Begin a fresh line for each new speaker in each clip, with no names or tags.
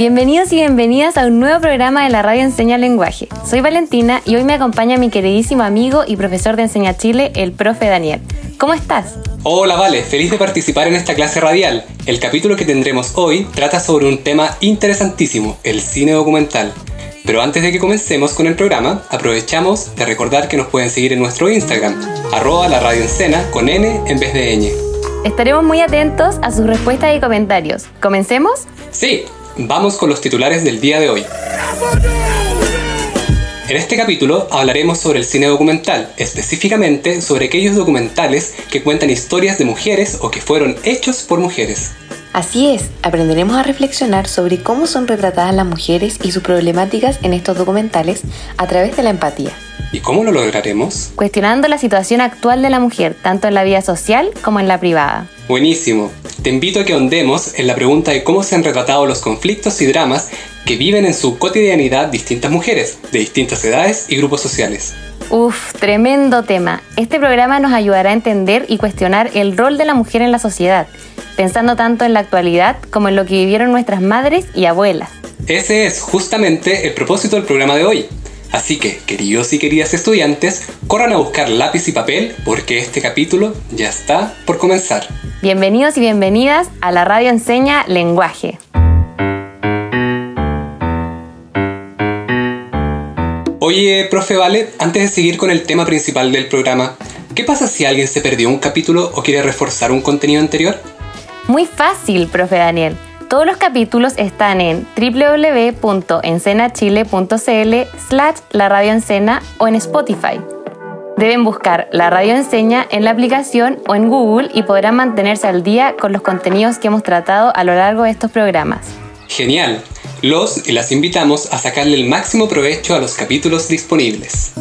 Bienvenidos y bienvenidas a un nuevo programa de la radio Enseña Lenguaje. Soy Valentina y hoy me acompaña mi queridísimo amigo y profesor de Enseña Chile, el profe Daniel. ¿Cómo estás?
Hola Vale, feliz de participar en esta clase radial. El capítulo que tendremos hoy trata sobre un tema interesantísimo, el cine documental. Pero antes de que comencemos con el programa, aprovechamos de recordar que nos pueden seguir en nuestro Instagram, arroba la radio con N en vez de ñ.
Estaremos muy atentos a sus respuestas y comentarios. ¿Comencemos?
Sí, Vamos con los titulares del día de hoy. En este capítulo hablaremos sobre el cine documental, específicamente sobre aquellos documentales que cuentan historias de mujeres o que fueron hechos por mujeres.
Así es, aprenderemos a reflexionar sobre cómo son retratadas las mujeres y sus problemáticas en estos documentales a través de la empatía.
¿Y cómo lo lograremos?
Cuestionando la situación actual de la mujer, tanto en la vida social como en la privada.
Buenísimo. Te invito a que ahondemos en la pregunta de cómo se han retratado los conflictos y dramas que viven en su cotidianidad distintas mujeres, de distintas edades y grupos sociales.
Uf, tremendo tema. Este programa nos ayudará a entender y cuestionar el rol de la mujer en la sociedad, pensando tanto en la actualidad como en lo que vivieron nuestras madres y abuelas.
Ese es justamente el propósito del programa de hoy, Así que, queridos y queridas estudiantes, corran a buscar lápiz y papel porque este capítulo ya está por comenzar.
Bienvenidos y bienvenidas a la Radio Enseña Lenguaje.
Oye, profe Vale, antes de seguir con el tema principal del programa, ¿qué pasa si alguien se perdió un capítulo o quiere reforzar un contenido anterior?
Muy fácil, profe Daniel. Todos los capítulos están en www.encenachile.cl slash la radio o en Spotify. Deben buscar la radio enseña en la aplicación o en Google y podrán mantenerse al día con los contenidos que hemos tratado a lo largo de estos programas.
Genial. Los y las invitamos a sacarle el máximo provecho a los capítulos disponibles.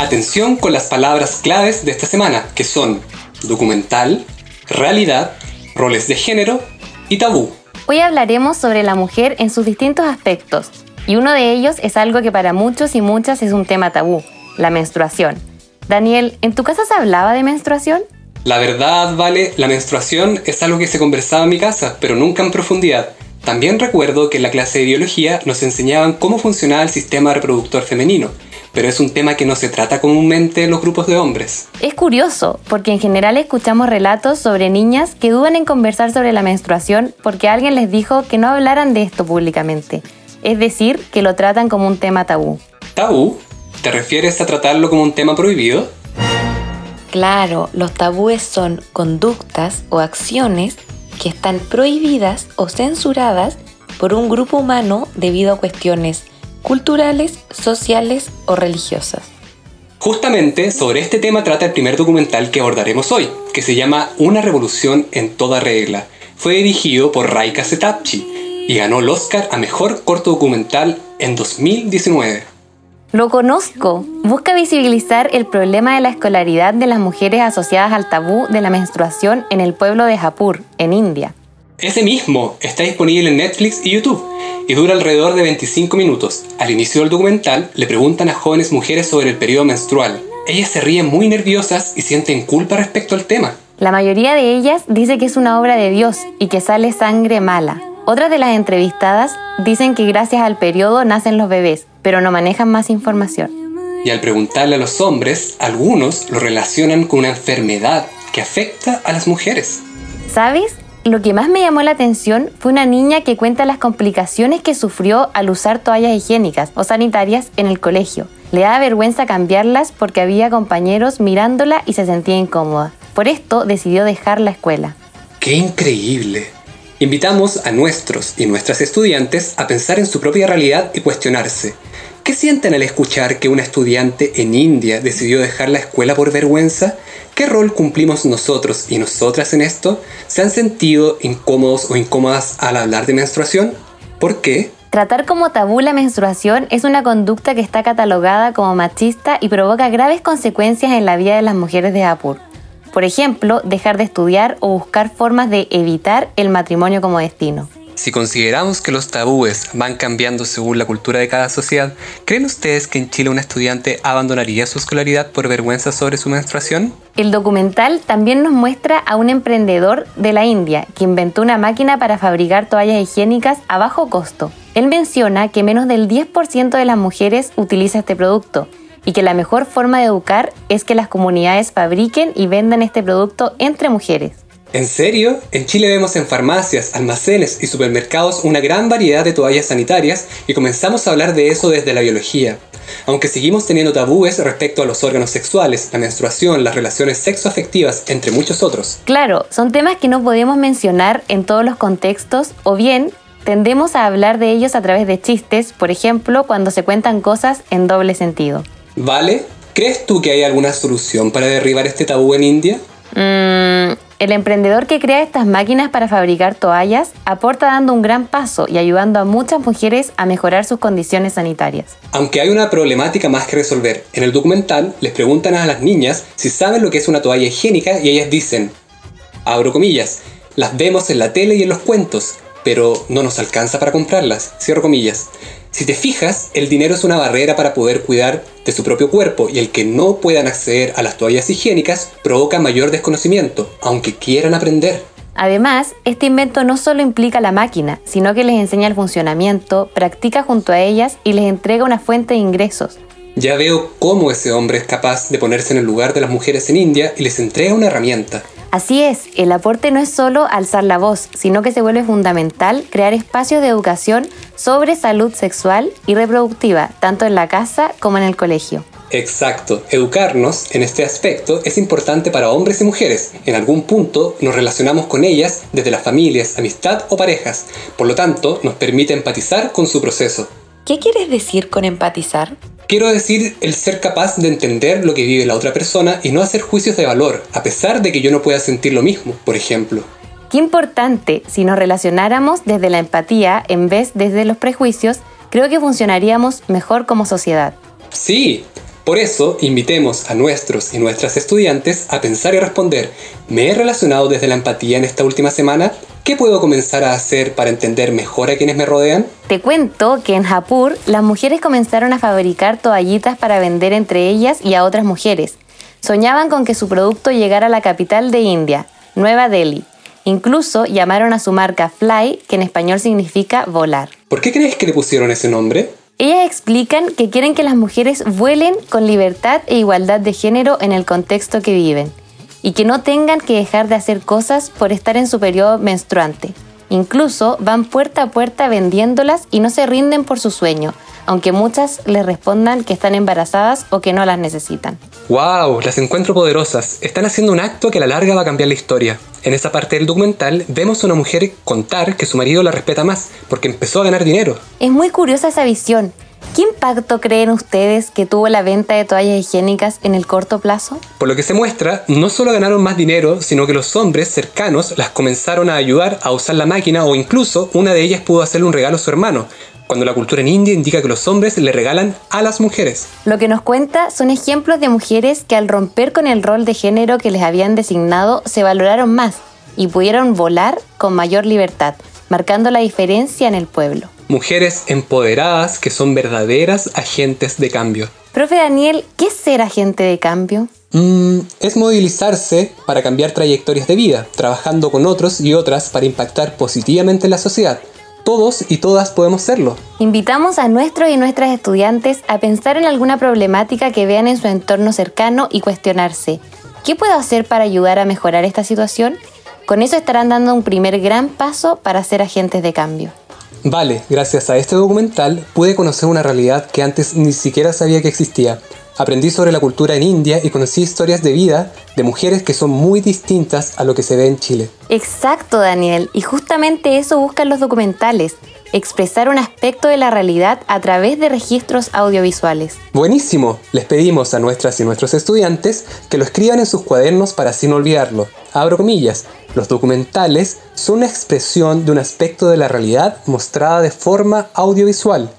Atención con las palabras claves de esta semana, que son documental, realidad, roles de género y tabú.
Hoy hablaremos sobre la mujer en sus distintos aspectos, y uno de ellos es algo que para muchos y muchas es un tema tabú, la menstruación. Daniel, ¿en tu casa se hablaba de menstruación?
La verdad, vale, la menstruación es algo que se conversaba en mi casa, pero nunca en profundidad. También recuerdo que en la clase de biología nos enseñaban cómo funcionaba el sistema reproductor femenino, pero es un tema que no se trata comúnmente en los grupos de hombres.
Es curioso, porque en general escuchamos relatos sobre niñas que dudan en conversar sobre la menstruación porque alguien les dijo que no hablaran de esto públicamente, es decir, que lo tratan como un tema tabú.
¿Tabú? ¿Te refieres a tratarlo como un tema prohibido?
Claro, los tabúes son conductas o acciones que están prohibidas o censuradas por un grupo humano debido a cuestiones culturales, sociales o religiosas.
Justamente sobre este tema trata el primer documental que abordaremos hoy, que se llama Una revolución en toda regla. Fue dirigido por Raika Setapchi y ganó el Oscar a Mejor Corto Documental en 2019.
Lo conozco. Busca visibilizar el problema de la escolaridad de las mujeres asociadas al tabú de la menstruación en el pueblo de Japur, en India.
Ese mismo está disponible en Netflix y YouTube y dura alrededor de 25 minutos. Al inicio del documental le preguntan a jóvenes mujeres sobre el periodo menstrual. Ellas se ríen muy nerviosas y sienten culpa respecto al tema.
La mayoría de ellas dice que es una obra de Dios y que sale sangre mala. Otras de las entrevistadas dicen que gracias al periodo nacen los bebés, pero no manejan más información.
Y al preguntarle a los hombres, algunos lo relacionan con una enfermedad que afecta a las mujeres.
¿Sabes? Lo que más me llamó la atención fue una niña que cuenta las complicaciones que sufrió al usar toallas higiénicas o sanitarias en el colegio. Le daba vergüenza cambiarlas porque había compañeros mirándola y se sentía incómoda. Por esto decidió dejar la escuela.
¡Qué increíble! Invitamos a nuestros y nuestras estudiantes a pensar en su propia realidad y cuestionarse. ¿Qué sienten al escuchar que una estudiante en India decidió dejar la escuela por vergüenza? ¿Qué rol cumplimos nosotros y nosotras en esto? ¿Se han sentido incómodos o incómodas al hablar de menstruación? ¿Por qué?
Tratar como tabú la menstruación es una conducta que está catalogada como machista y provoca graves consecuencias en la vida de las mujeres de Japur. Por ejemplo, dejar de estudiar o buscar formas de evitar el matrimonio como destino.
Si consideramos que los tabúes van cambiando según la cultura de cada sociedad, ¿creen ustedes que en Chile un estudiante abandonaría su escolaridad por vergüenza sobre su menstruación?
El documental también nos muestra a un emprendedor de la India que inventó una máquina para fabricar toallas higiénicas a bajo costo. Él menciona que menos del 10% de las mujeres utiliza este producto y que la mejor forma de educar es que las comunidades fabriquen y vendan este producto entre mujeres.
¿En serio? En Chile vemos en farmacias, almacenes y supermercados una gran variedad de toallas sanitarias y comenzamos a hablar de eso desde la biología. Aunque seguimos teniendo tabúes respecto a los órganos sexuales, la menstruación, las relaciones sexoafectivas, entre muchos otros.
Claro, son temas que no podemos mencionar en todos los contextos o bien tendemos a hablar de ellos a través de chistes, por ejemplo, cuando se cuentan cosas en doble sentido.
¿Vale? ¿Crees tú que hay alguna solución para derribar este tabú en India?
Mm, el emprendedor que crea estas máquinas para fabricar toallas aporta dando un gran paso y ayudando a muchas mujeres a mejorar sus condiciones sanitarias.
Aunque hay una problemática más que resolver, en el documental les preguntan a las niñas si saben lo que es una toalla higiénica y ellas dicen, abro comillas, las vemos en la tele y en los cuentos, pero no nos alcanza para comprarlas, cierro comillas. Si te fijas, el dinero es una barrera para poder cuidar de su propio cuerpo y el que no puedan acceder a las toallas higiénicas provoca mayor desconocimiento, aunque quieran aprender.
Además, este invento no solo implica la máquina, sino que les enseña el funcionamiento, practica junto a ellas y les entrega una fuente de ingresos.
Ya veo cómo ese hombre es capaz de ponerse en el lugar de las mujeres en India y les entrega una herramienta.
Así es, el aporte no es solo alzar la voz, sino que se vuelve fundamental crear espacios de educación sobre salud sexual y reproductiva, tanto en la casa como en el colegio.
Exacto, educarnos en este aspecto es importante para hombres y mujeres. En algún punto nos relacionamos con ellas desde las familias, amistad o parejas. Por lo tanto, nos permite empatizar con su proceso.
¿Qué quieres decir con empatizar?
Quiero decir el ser capaz de entender lo que vive la otra persona y no hacer juicios de valor, a pesar de que yo no pueda sentir lo mismo, por ejemplo.
Qué importante, si nos relacionáramos desde la empatía en vez desde los prejuicios, creo que funcionaríamos mejor como sociedad.
Sí, por eso invitemos a nuestros y nuestras estudiantes a pensar y responder, ¿me he relacionado desde la empatía en esta última semana? ¿Qué puedo comenzar a hacer para entender mejor a quienes me rodean?
Te cuento que en Japur las mujeres comenzaron a fabricar toallitas para vender entre ellas y a otras mujeres. Soñaban con que su producto llegara a la capital de India, Nueva Delhi. Incluso llamaron a su marca Fly, que en español significa volar.
¿Por qué crees que le pusieron ese nombre?
Ellas explican que quieren que las mujeres vuelen con libertad e igualdad de género en el contexto que viven y que no tengan que dejar de hacer cosas por estar en su periodo menstruante. Incluso van puerta a puerta vendiéndolas y no se rinden por su sueño, aunque muchas les respondan que están embarazadas o que no las necesitan.
¡Wow! Las encuentro poderosas. Están haciendo un acto que a la larga va a cambiar la historia. En esa parte del documental vemos a una mujer contar que su marido la respeta más porque empezó a ganar dinero.
Es muy curiosa esa visión. ¿Qué impacto creen ustedes que tuvo la venta de toallas higiénicas en el corto plazo?
Por lo que se muestra, no solo ganaron más dinero, sino que los hombres cercanos las comenzaron a ayudar a usar la máquina o incluso una de ellas pudo hacerle un regalo a su hermano, cuando la cultura en India indica que los hombres le regalan a las mujeres.
Lo que nos cuenta son ejemplos de mujeres que al romper con el rol de género que les habían designado se valoraron más y pudieron volar con mayor libertad, marcando la diferencia en el pueblo
mujeres empoderadas que son verdaderas agentes de cambio.
Profe Daniel, ¿qué es ser agente de cambio?
Mm, es movilizarse para cambiar trayectorias de vida, trabajando con otros y otras para impactar positivamente en la sociedad. Todos y todas podemos serlo.
Invitamos a nuestros y nuestras estudiantes a pensar en alguna problemática que vean en su entorno cercano y cuestionarse, ¿qué puedo hacer para ayudar a mejorar esta situación? Con eso estarán dando un primer gran paso para ser agentes de cambio.
Vale, gracias a este documental pude conocer una realidad que antes ni siquiera sabía que existía. Aprendí sobre la cultura en India y conocí historias de vida de mujeres que son muy distintas a lo que se ve en Chile.
Exacto, Daniel. Y justamente eso buscan los documentales. expresar un aspecto de la realidad a través de registros audiovisuales.
Buenísimo, les pedimos a nuestras y nuestros estudiantes que lo escriban en sus cuadernos para así no olvidarlo. Abro comillas, los documentales son una expresión de un aspecto de la realidad mostrada de forma audiovisual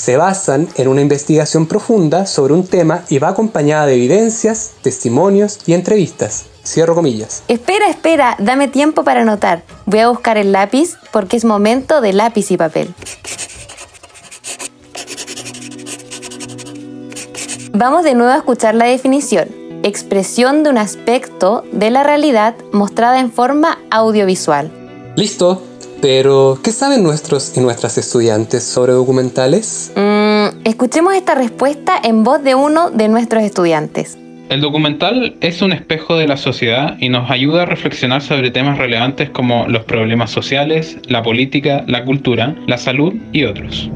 se basan en una investigación profunda sobre un tema y va acompañada de evidencias, testimonios y entrevistas. Cierro comillas.
Espera, espera, dame tiempo para anotar. Voy a buscar el lápiz porque es momento de lápiz y papel. Vamos de nuevo a escuchar la definición. Expresión de un aspecto de la realidad mostrada en forma audiovisual.
Listo, pero, ¿qué saben nuestros y nuestras estudiantes sobre documentales?
Mm, escuchemos esta respuesta en voz de uno de nuestros estudiantes.
El documental es un espejo de la sociedad y nos ayuda a reflexionar sobre temas relevantes como los problemas sociales, la política, la cultura, la salud y otros.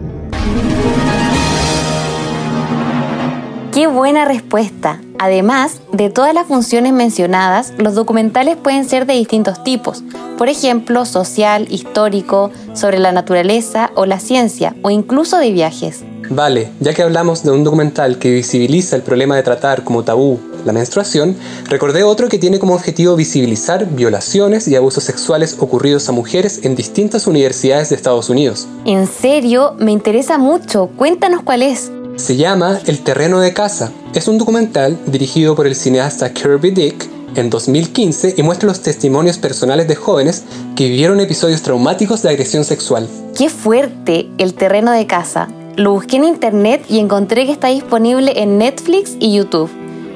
Qué buena respuesta. Además de todas las funciones mencionadas, los documentales pueden ser de distintos tipos, por ejemplo, social, histórico, sobre la naturaleza o la ciencia, o incluso de viajes.
Vale, ya que hablamos de un documental que visibiliza el problema de tratar como tabú la menstruación, recordé otro que tiene como objetivo visibilizar violaciones y abusos sexuales ocurridos a mujeres en distintas universidades de Estados Unidos.
¿En serio? Me interesa mucho. Cuéntanos cuál es.
Se llama El terreno de casa. Es un documental dirigido por el cineasta Kirby Dick en 2015 y muestra los testimonios personales de jóvenes que vivieron episodios traumáticos de agresión sexual.
¡Qué fuerte! El terreno de casa. Lo busqué en internet y encontré que está disponible en Netflix y YouTube.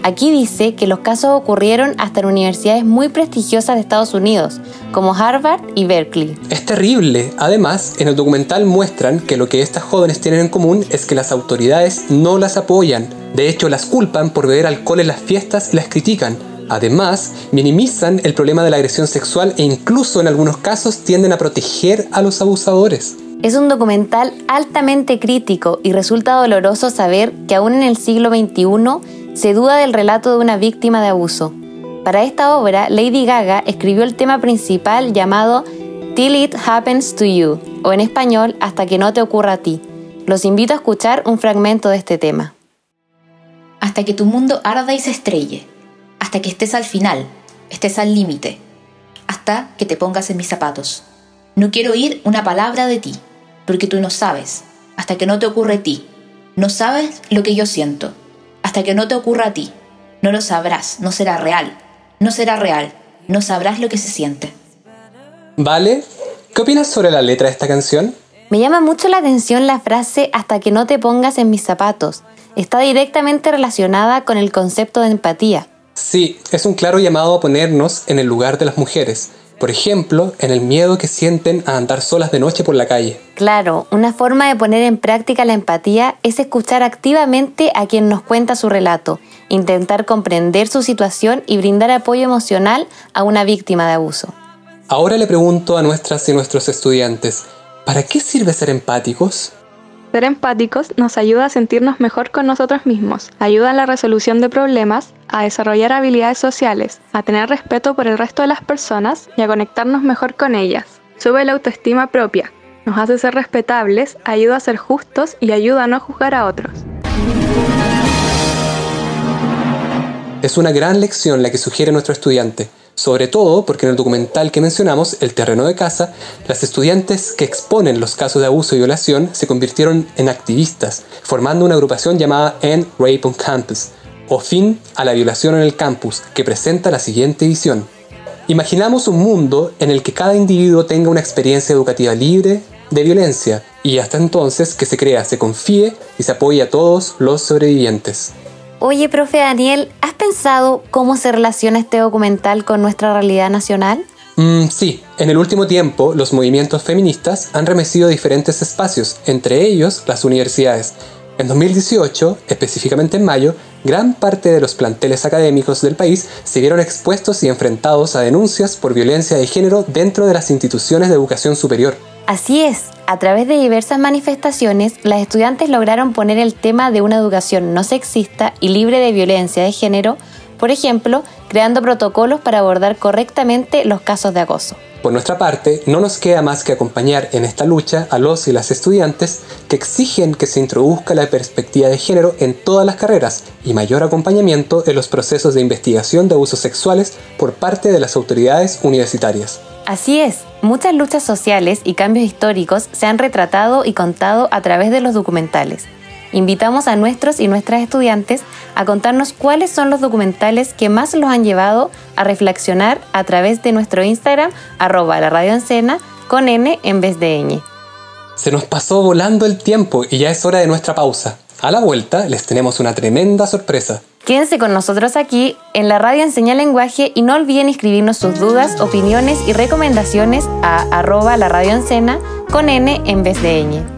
Aquí dice que los casos ocurrieron hasta en universidades muy prestigiosas de Estados Unidos, como Harvard y Berkeley.
Es terrible. Además, en el documental muestran que lo que estas jóvenes tienen en común es que las autoridades no las apoyan. De hecho, las culpan por beber alcohol en las fiestas y las critican. Además, minimizan el problema de la agresión sexual e incluso en algunos casos tienden a proteger a los abusadores.
Es un documental altamente crítico y resulta doloroso saber que aún en el siglo XXI se duda del relato de una víctima de abuso. Para esta obra, Lady Gaga escribió el tema principal llamado Till It Happens to You, o en español, Hasta que no te ocurra a ti. Los invito a escuchar un fragmento de este tema.
Hasta que tu mundo arda y se estrelle, hasta que estés al final, estés al límite, hasta que te pongas en mis zapatos. No quiero oír una palabra de ti, porque tú no sabes, hasta que no te ocurre a ti. No sabes lo que yo siento hasta que no te ocurra a ti. No lo sabrás, no será real. No será real, no sabrás lo que se siente.
Vale, ¿qué opinas sobre la letra de esta canción?
Me llama mucho la atención la frase hasta que no te pongas en mis zapatos. Está directamente relacionada con el concepto de empatía.
Sí, es un claro llamado a ponernos en el lugar de las mujeres, por ejemplo, en el miedo que sienten a andar solas de noche por la calle.
Claro, una forma de poner en práctica la empatía es escuchar activamente a quien nos cuenta su relato, intentar comprender su situación y brindar apoyo emocional a una víctima de abuso.
Ahora le pregunto a nuestras y nuestros estudiantes, ¿para qué sirve ser empáticos?
Ser empáticos nos ayuda a sentirnos mejor con nosotros mismos, ayuda en la resolución de problemas, a desarrollar habilidades sociales, a tener respeto por el resto de las personas y a conectarnos mejor con ellas. Sube la autoestima propia, nos hace ser respetables, ayuda a ser justos y ayuda a no juzgar a otros.
Es una gran lección la que sugiere nuestro estudiante sobre todo porque en el documental que mencionamos, El terreno de casa, las estudiantes que exponen los casos de abuso y violación se convirtieron en activistas, formando una agrupación llamada End Rape on Campus, o Fin a la violación en el campus, que presenta la siguiente visión. Imaginamos un mundo en el que cada individuo tenga una experiencia educativa libre de violencia y hasta entonces que se crea, se confíe y se apoye a todos los sobrevivientes.
Oye, profe Daniel, ¿has pensado cómo se relaciona este documental con nuestra realidad nacional?
Mm, sí, en el último tiempo los movimientos feministas han remecido diferentes espacios, entre ellos las universidades. En 2018, específicamente en mayo, gran parte de los planteles académicos del país se vieron expuestos y enfrentados a denuncias por violencia de género dentro de las instituciones de educación superior.
Así es, a través de diversas manifestaciones, las estudiantes lograron poner el tema de una educación no sexista y libre de violencia de género Por ejemplo, creando protocolos para abordar correctamente los casos de acoso.
Por nuestra parte, no nos queda más que acompañar en esta lucha a los y las estudiantes que exigen que se introduzca la perspectiva de género en todas las carreras y mayor acompañamiento en los procesos de investigación de abusos sexuales por parte de las autoridades universitarias.
Así es, muchas luchas sociales y cambios históricos se han retratado y contado a través de los documentales. Invitamos a nuestros y nuestras estudiantes a contarnos cuáles son los documentales que más los han llevado a reflexionar a través de nuestro Instagram, arroba la radio con N en vez de ñ.
Se nos pasó volando el tiempo y ya es hora de nuestra pausa. A la vuelta les tenemos una tremenda sorpresa.
Quédense con nosotros aquí en la radio Enseña Lenguaje y no olviden escribirnos sus dudas, opiniones y recomendaciones a arroba la radio con N en vez de ñ.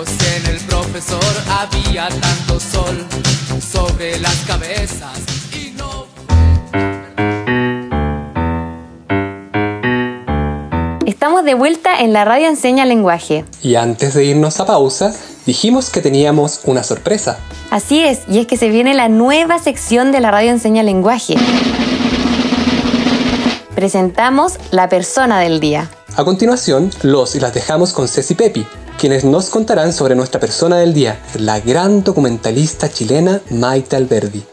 Ojos en el profesor, había tanto sol sobre las cabezas y no...
Estamos de vuelta en la radio Enseña Lenguaje.
Y antes de irnos a pausa, dijimos que teníamos una sorpresa.
Así es, y es que se viene la nueva sección de la radio Enseña Lenguaje. Presentamos la persona del día.
A continuación, los y las dejamos con Ceci Pepi, quienes nos contarán sobre nuestra persona del día, la gran documentalista chilena Maite Alberdi.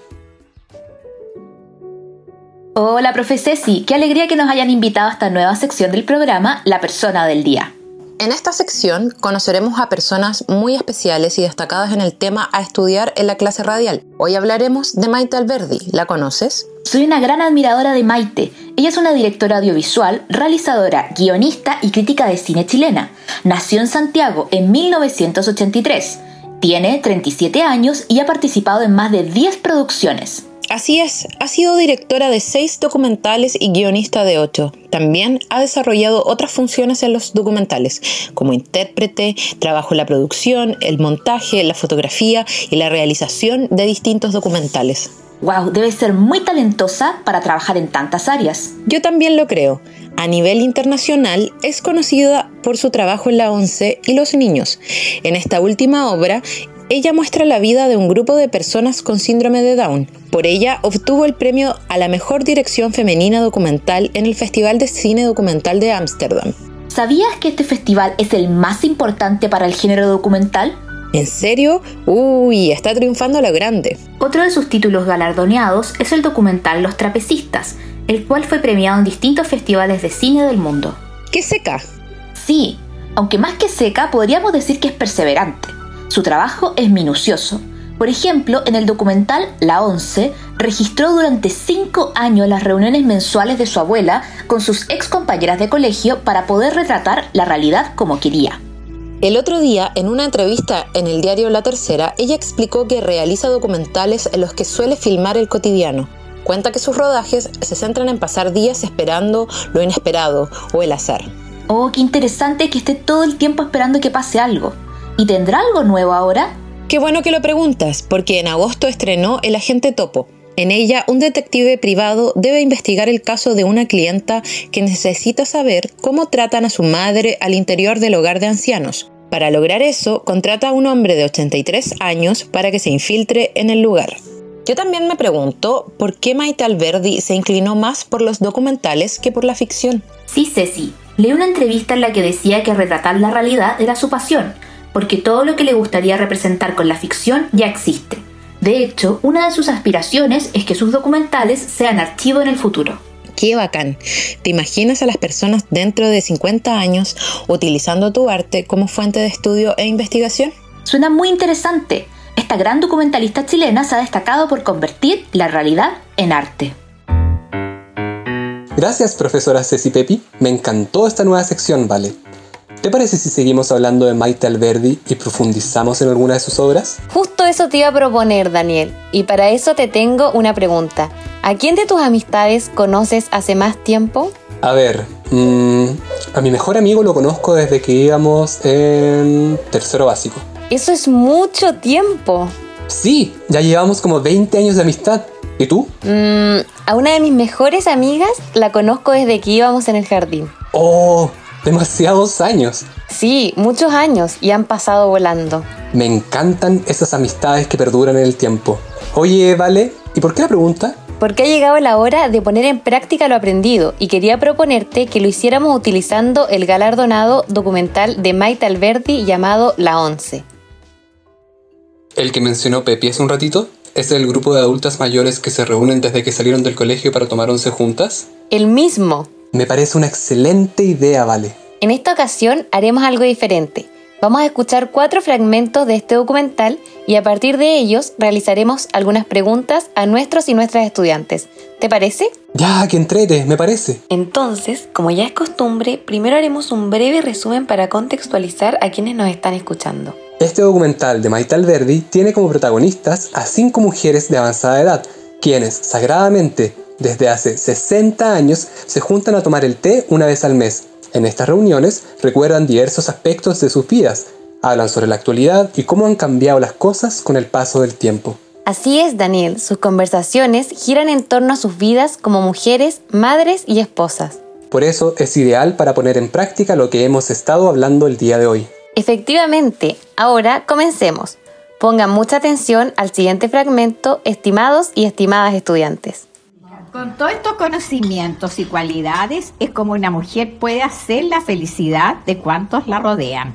Hola, profe Ceci, qué alegría que nos hayan invitado a esta nueva sección del programa, La persona del día.
En esta sección conoceremos a personas muy especiales y destacadas en el tema a estudiar en la clase radial. Hoy hablaremos de Maite Alberdi. ¿La conoces?
Soy una gran admiradora de Maite. Ella es una directora audiovisual, realizadora, guionista y crítica de cine chilena. Nació en Santiago en 1983. Tiene 37 años y ha participado en más de 10 producciones.
Así es, ha sido directora de seis documentales y guionista de ocho. También ha desarrollado otras funciones en los documentales, como intérprete, trabajo en la producción, el montaje, la fotografía y la realización de distintos documentales.
¡Wow! Debe ser muy talentosa para trabajar en tantas áreas.
Yo también lo creo. A nivel internacional es conocida por su trabajo en la ONCE y los niños. En esta última obra ella muestra la vida de un grupo de personas con síndrome de Down. Por ella obtuvo el premio a la mejor dirección femenina documental en el Festival de Cine Documental de Ámsterdam.
¿Sabías que este festival es el más importante para el género documental?
¿En serio? Uy, está triunfando a lo grande.
Otro de sus títulos galardoneados es el documental Los Trapecistas, el cual fue premiado en distintos festivales de cine del mundo.
¿Qué seca?
Sí, aunque más que seca podríamos decir que es perseverante. Su trabajo es minucioso. Por ejemplo, en el documental La Once, registró durante cinco años las reuniones mensuales de su abuela con sus ex compañeras de colegio para poder retratar la realidad como quería.
El otro día, en una entrevista en el diario La Tercera, ella explicó que realiza documentales en los que suele filmar el cotidiano. Cuenta que sus rodajes se centran en pasar días esperando lo inesperado o el azar.
Oh, qué interesante que esté todo el tiempo esperando que pase algo. ¿Y tendrá algo nuevo ahora?
Qué bueno que lo preguntas, porque en agosto estrenó El Agente Topo, En ella, un detective privado debe investigar el caso de una clienta que necesita saber cómo tratan a su madre al interior del hogar de ancianos. Para lograr eso, contrata a un hombre de 83 años para que se infiltre en el lugar. Yo también me pregunto por qué Maite Alberdi se inclinó más por los documentales que por la ficción.
Sí, Ceci. Leí una entrevista en la que decía que retratar la realidad era su pasión, porque todo lo que le gustaría representar con la ficción ya existe. De hecho, una de sus aspiraciones es que sus documentales sean archivo en el futuro.
Qué bacán. ¿Te imaginas a las personas dentro de 50 años utilizando tu arte como fuente de estudio e investigación?
Suena muy interesante. Esta gran documentalista chilena se ha destacado por convertir la realidad en arte.
Gracias, profesora Ceci Pepi. Me encantó esta nueva sección, Vale. ¿Te parece si seguimos hablando de Maite Alberdi y profundizamos en alguna de sus obras?
Justo eso te iba a proponer, Daniel. Y para eso te tengo una pregunta. ¿A quién de tus amistades conoces hace más tiempo?
A ver, mm, a mi mejor amigo lo conozco desde que íbamos en tercero básico.
Eso es mucho tiempo.
Sí, ya llevamos como 20 años de amistad. ¿Y tú?
Mm, a una de mis mejores amigas la conozco desde que íbamos en el jardín.
Oh, demasiados años.
Sí, muchos años y han pasado volando.
Me encantan esas amistades que perduran en el tiempo. Oye, Vale, ¿y por qué la pregunta?
Porque ha llegado la hora de poner en práctica lo aprendido y quería proponerte que lo hiciéramos utilizando el galardonado documental de Maite Alberdi llamado La Once.
El que mencionó Pepi hace un ratito es el grupo de adultas mayores que se reúnen desde que salieron del colegio para tomar once juntas.
El mismo.
Me parece una excelente idea, Vale.
En esta ocasión haremos algo diferente. Vamos a escuchar cuatro fragmentos de este documental y a partir de ellos realizaremos algunas preguntas a nuestros y nuestras estudiantes. ¿Te parece?
Ya, que entrete, me parece.
Entonces, como ya es costumbre, primero haremos un breve resumen para contextualizar a quienes nos están escuchando.
Este documental de Maite Alberdi tiene como protagonistas a cinco mujeres de avanzada edad, quienes sagradamente, desde hace 60 años, se juntan a tomar el té una vez al mes. En estas reuniones recuerdan diversos aspectos de sus vidas, hablan sobre la actualidad y cómo han cambiado las cosas con el paso del tiempo.
Así es, Daniel, sus conversaciones giran en torno a sus vidas como mujeres, madres y esposas.
Por eso es ideal para poner en práctica lo que hemos estado hablando el día de hoy.
Efectivamente, ahora comencemos. Pongan mucha atención al siguiente fragmento, estimados y estimadas estudiantes.
Con todos estos conocimientos y cualidades es como una mujer puede hacer la felicidad de cuantos la rodean.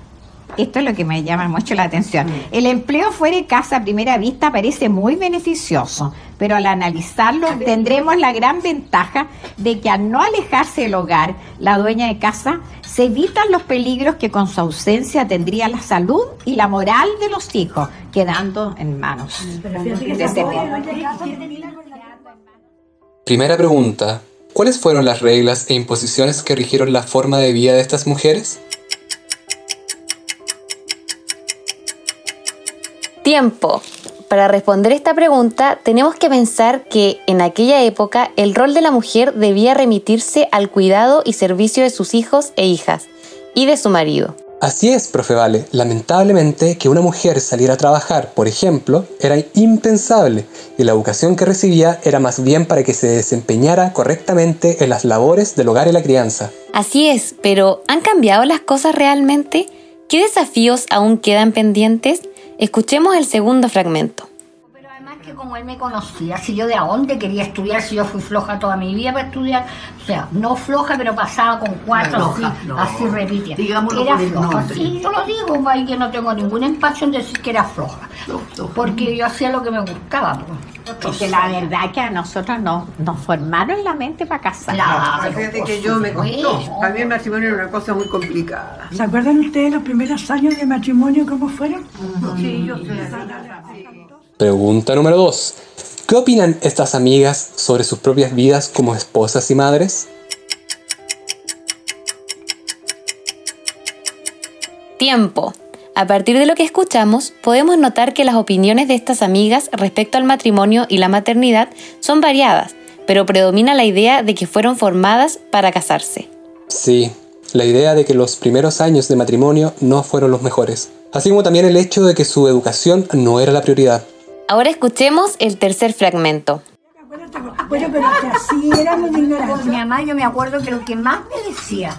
Esto es lo que me llama mucho la atención. El empleo fuera de casa a primera vista parece muy beneficioso, pero al analizarlo tendremos la gran ventaja de que al no alejarse del hogar, la dueña de casa se evitan los peligros que con su ausencia tendría la salud y la moral de los hijos, quedando en manos de ese
Primera pregunta. ¿Cuáles fueron las reglas e imposiciones que rigieron la forma de vida de estas mujeres?
Tiempo. Para responder esta pregunta tenemos que pensar que en aquella época el rol de la mujer debía remitirse al cuidado y servicio de sus hijos e hijas y de su marido.
Así es, profe Vale. Lamentablemente que una mujer saliera a trabajar, por ejemplo, era impensable y la educación que recibía era más bien para que se desempeñara correctamente en las labores del hogar y la crianza.
Así es, pero ¿han cambiado las cosas realmente? ¿Qué desafíos aún quedan pendientes? Escuchemos el segundo fragmento.
Que como él me conocía, si yo de a dónde quería estudiar, si yo fui floja toda mi vida para estudiar, o sea, no floja, pero pasaba con cuatro, así,
no.
así repite.
Digámoslo
era floja, sí, yo lo digo, ahí que no tengo ningún empacho en decir que era floja, porque yo hacía lo que me gustaba. pues.
Porque la verdad que a nosotros nos, nos formaron la mente para casar.
Claro,
Fíjate que yo me costó. Para mí el matrimonio era una cosa muy complicada.
¿Se acuerdan ustedes los primeros años de matrimonio cómo fueron?
Sí, yo sé.
Pregunta número 2. ¿Qué opinan estas amigas sobre sus propias vidas como esposas y madres?
Tiempo. A partir de lo que escuchamos, podemos notar que las opiniones de estas amigas respecto al matrimonio y la maternidad son variadas, pero predomina la idea de que fueron formadas para casarse.
Sí, la idea de que los primeros años de matrimonio no fueron los mejores, así como también el hecho de que su educación no era la prioridad.
Ahora escuchemos el tercer fragmento.
Bueno, pero que así éramos.
Mi mamá, yo me acuerdo que lo que más me decía,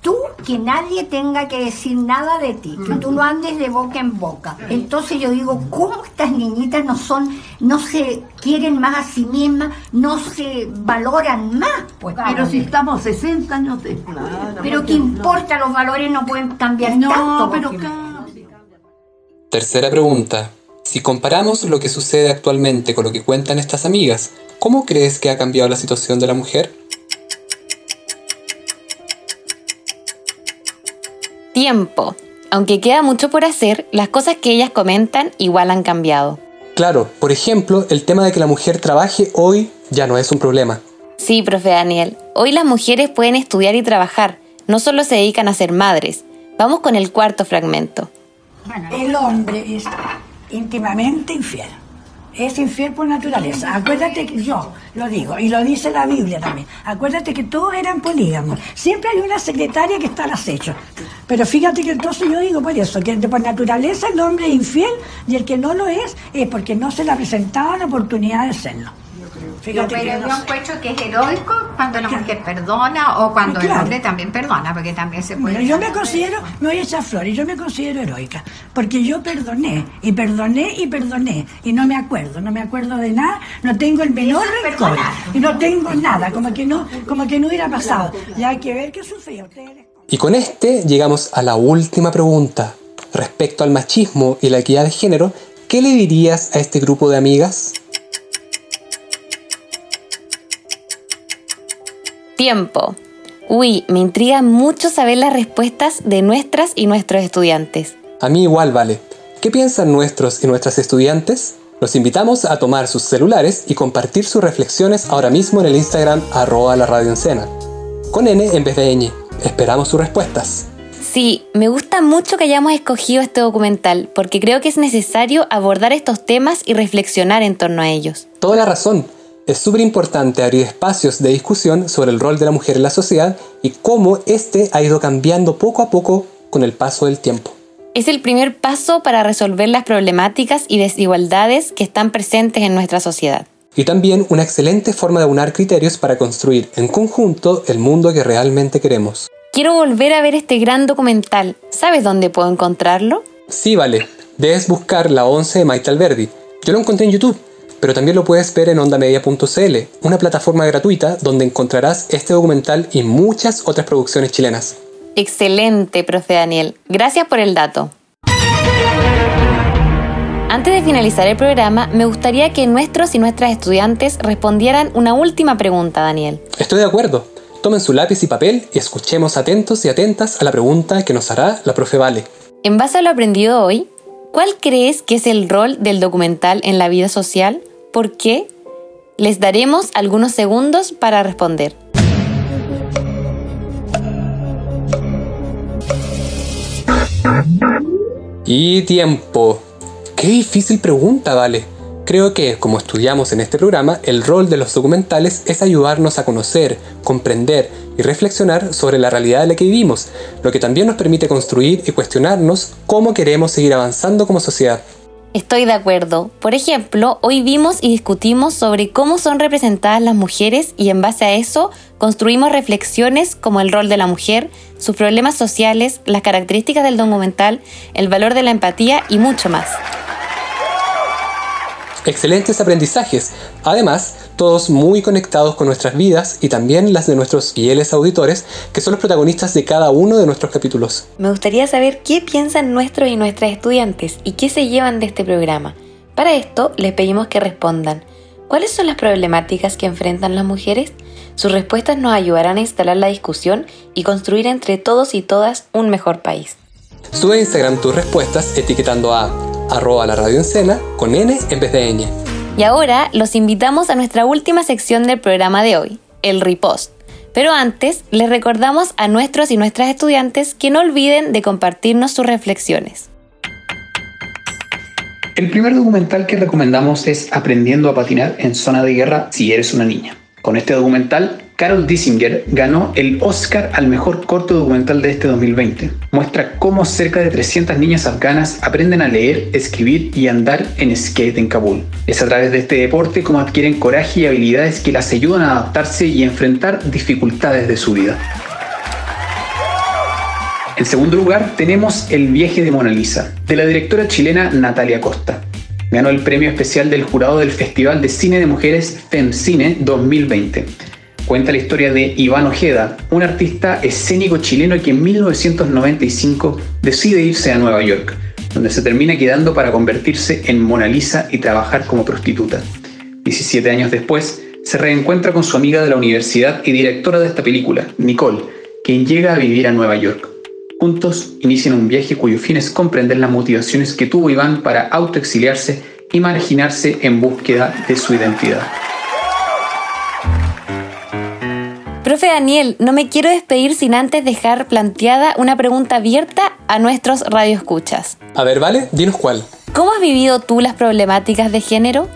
tú que nadie tenga que decir nada de ti, que tú no andes de boca en boca. Entonces yo digo, ¿cómo estas niñitas no son, no se quieren más a sí mismas, no se valoran más? Pues,
Pero si estamos 60 años después.
Pero qué importa, los valores no pueden cambiar
No,
tanto.
pero
porque-
Tercera pregunta. Si comparamos lo que sucede actualmente con lo que cuentan estas amigas, ¿cómo crees que ha cambiado la situación de la mujer?
Tiempo. Aunque queda mucho por hacer, las cosas que ellas comentan igual han cambiado.
Claro, por ejemplo, el tema de que la mujer trabaje hoy ya no es un problema.
Sí, profe Daniel. Hoy las mujeres pueden estudiar y trabajar, no solo se dedican a ser madres. Vamos con el cuarto fragmento.
El hombre es íntimamente infiel. Es infiel por naturaleza. Acuérdate que yo lo digo, y lo dice la Biblia también. Acuérdate que todos eran polígamos. Siempre hay una secretaria que está al acecho. Pero fíjate que entonces yo digo por eso, que por naturaleza el hombre es infiel y el que no lo es es porque no se le ha presentado la oportunidad de serlo. Fíjate que
pero
no
yo
sé.
encuentro que es heroico cuando la mujer perdona o cuando el
Claro.
hombre también perdona, porque también se puede.
Mira, yo me considero, me voy a echar flores, yo me considero heroica, porque yo perdoné, y perdoné, y perdoné, y no me acuerdo, no me acuerdo de nada, no tengo el menor rencor, y no tengo nada, como que no, como que no hubiera pasado. Ya hay que ver qué sufría ustedes.
Y con este llegamos a la última pregunta. Respecto al machismo y la equidad de género, ¿qué le dirías a este grupo de amigas?
Tiempo. Uy, me intriga mucho saber las respuestas de nuestras y nuestros estudiantes.
A mí igual vale. ¿Qué piensan nuestros y nuestras estudiantes? Los invitamos a tomar sus celulares y compartir sus reflexiones ahora mismo en el Instagram arroba la radio Encena. Con N en vez de ñ. Esperamos sus respuestas.
Sí, me gusta mucho que hayamos escogido este documental porque creo que es necesario abordar estos temas y reflexionar en torno a ellos.
Toda la razón. Es súper importante abrir espacios de discusión sobre el rol de la mujer en la sociedad y cómo éste ha ido cambiando poco a poco con el paso del tiempo.
Es el primer paso para resolver las problemáticas y desigualdades que están presentes en nuestra sociedad.
Y también una excelente forma de unar criterios para construir en conjunto el mundo que realmente queremos.
Quiero volver a ver este gran documental. ¿Sabes dónde puedo encontrarlo?
Sí, vale. Debes buscar La 11 de Maite Alberdi. Yo lo encontré en YouTube, pero también lo puedes ver en ondamedia.cl, una plataforma gratuita donde encontrarás este documental y muchas otras producciones chilenas.
Excelente, profe Daniel. Gracias por el dato. Antes de finalizar el programa, me gustaría que nuestros y nuestras estudiantes respondieran una última pregunta, Daniel.
Estoy de acuerdo. Tomen su lápiz y papel y escuchemos atentos y atentas a la pregunta que nos hará la profe Vale.
En base a lo aprendido hoy, ¿cuál crees que es el rol del documental en la vida social? ¿Por qué? Les daremos algunos segundos para responder.
Y tiempo. Qué difícil pregunta, Vale. Creo que, como estudiamos en este programa, el rol de los documentales es ayudarnos a conocer, comprender y reflexionar sobre la realidad en la que vivimos, lo que también nos permite construir y cuestionarnos cómo queremos seguir avanzando como sociedad.
Estoy de acuerdo. Por ejemplo, hoy vimos y discutimos sobre cómo son representadas las mujeres y en base a eso construimos reflexiones como el rol de la mujer, sus problemas sociales, las características del documental, el valor de la empatía y mucho más.
Excelentes aprendizajes, además, todos muy conectados con nuestras vidas y también las de nuestros fieles auditores, que son los protagonistas de cada uno de nuestros capítulos.
Me gustaría saber qué piensan nuestros y nuestras estudiantes y qué se llevan de este programa. Para esto, les pedimos que respondan. ¿Cuáles son las problemáticas que enfrentan las mujeres? Sus respuestas nos ayudarán a instalar la discusión y construir entre todos y todas un mejor país.
Sube a Instagram tus respuestas etiquetando a arroba la radio Encena con N en vez de ñ.
Y ahora los invitamos a nuestra última sección del programa de hoy, el repost. Pero antes, les recordamos a nuestros y nuestras estudiantes que no olviden de compartirnos sus reflexiones.
El primer documental que recomendamos es Aprendiendo a patinar en zona de guerra si eres una niña. Con este documental Carol Dissinger ganó el Oscar al mejor corto documental de este 2020. Muestra cómo cerca de 300 niñas afganas aprenden a leer, escribir y andar en skate en Kabul. Es a través de este deporte como adquieren coraje y habilidades que las ayudan a adaptarse y enfrentar dificultades de su vida. En segundo lugar tenemos El viaje de Mona Lisa, de la directora chilena Natalia Costa. Ganó el premio especial del jurado del Festival de Cine de Mujeres FemCine 2020 cuenta la historia de Iván Ojeda, un artista escénico chileno que en 1995 decide irse a Nueva York, donde se termina quedando para convertirse en Mona Lisa y trabajar como prostituta. 17 años después, se reencuentra con su amiga de la universidad y directora de esta película, Nicole, quien llega a vivir a Nueva York. Juntos inician un viaje cuyo fin es comprender las motivaciones que tuvo Iván para autoexiliarse y marginarse en búsqueda de su identidad.
Profe Daniel, no me quiero despedir sin antes dejar planteada una pregunta abierta a nuestros radioescuchas.
A ver, vale, dinos cuál.
¿Cómo has vivido tú las problemáticas de género?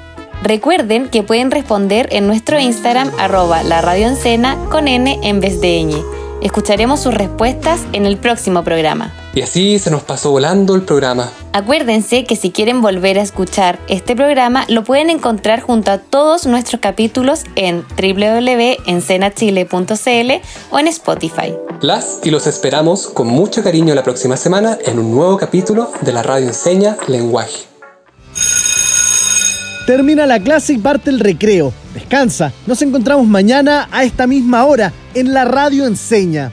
Recuerden que pueden responder en nuestro Instagram arroba la radio con N en vez de ñ. Escucharemos sus respuestas en el próximo programa.
Y así se nos pasó volando el programa.
Acuérdense que si quieren volver a escuchar este programa, lo pueden encontrar junto a todos nuestros capítulos en www.encenachile.cl o en Spotify.
Las y los esperamos con mucho cariño la próxima semana en un nuevo capítulo de la radio Enseña Lenguaje.
Termina la clase y parte el recreo. Descansa. Nos encontramos mañana a esta misma hora en la radio Enseña.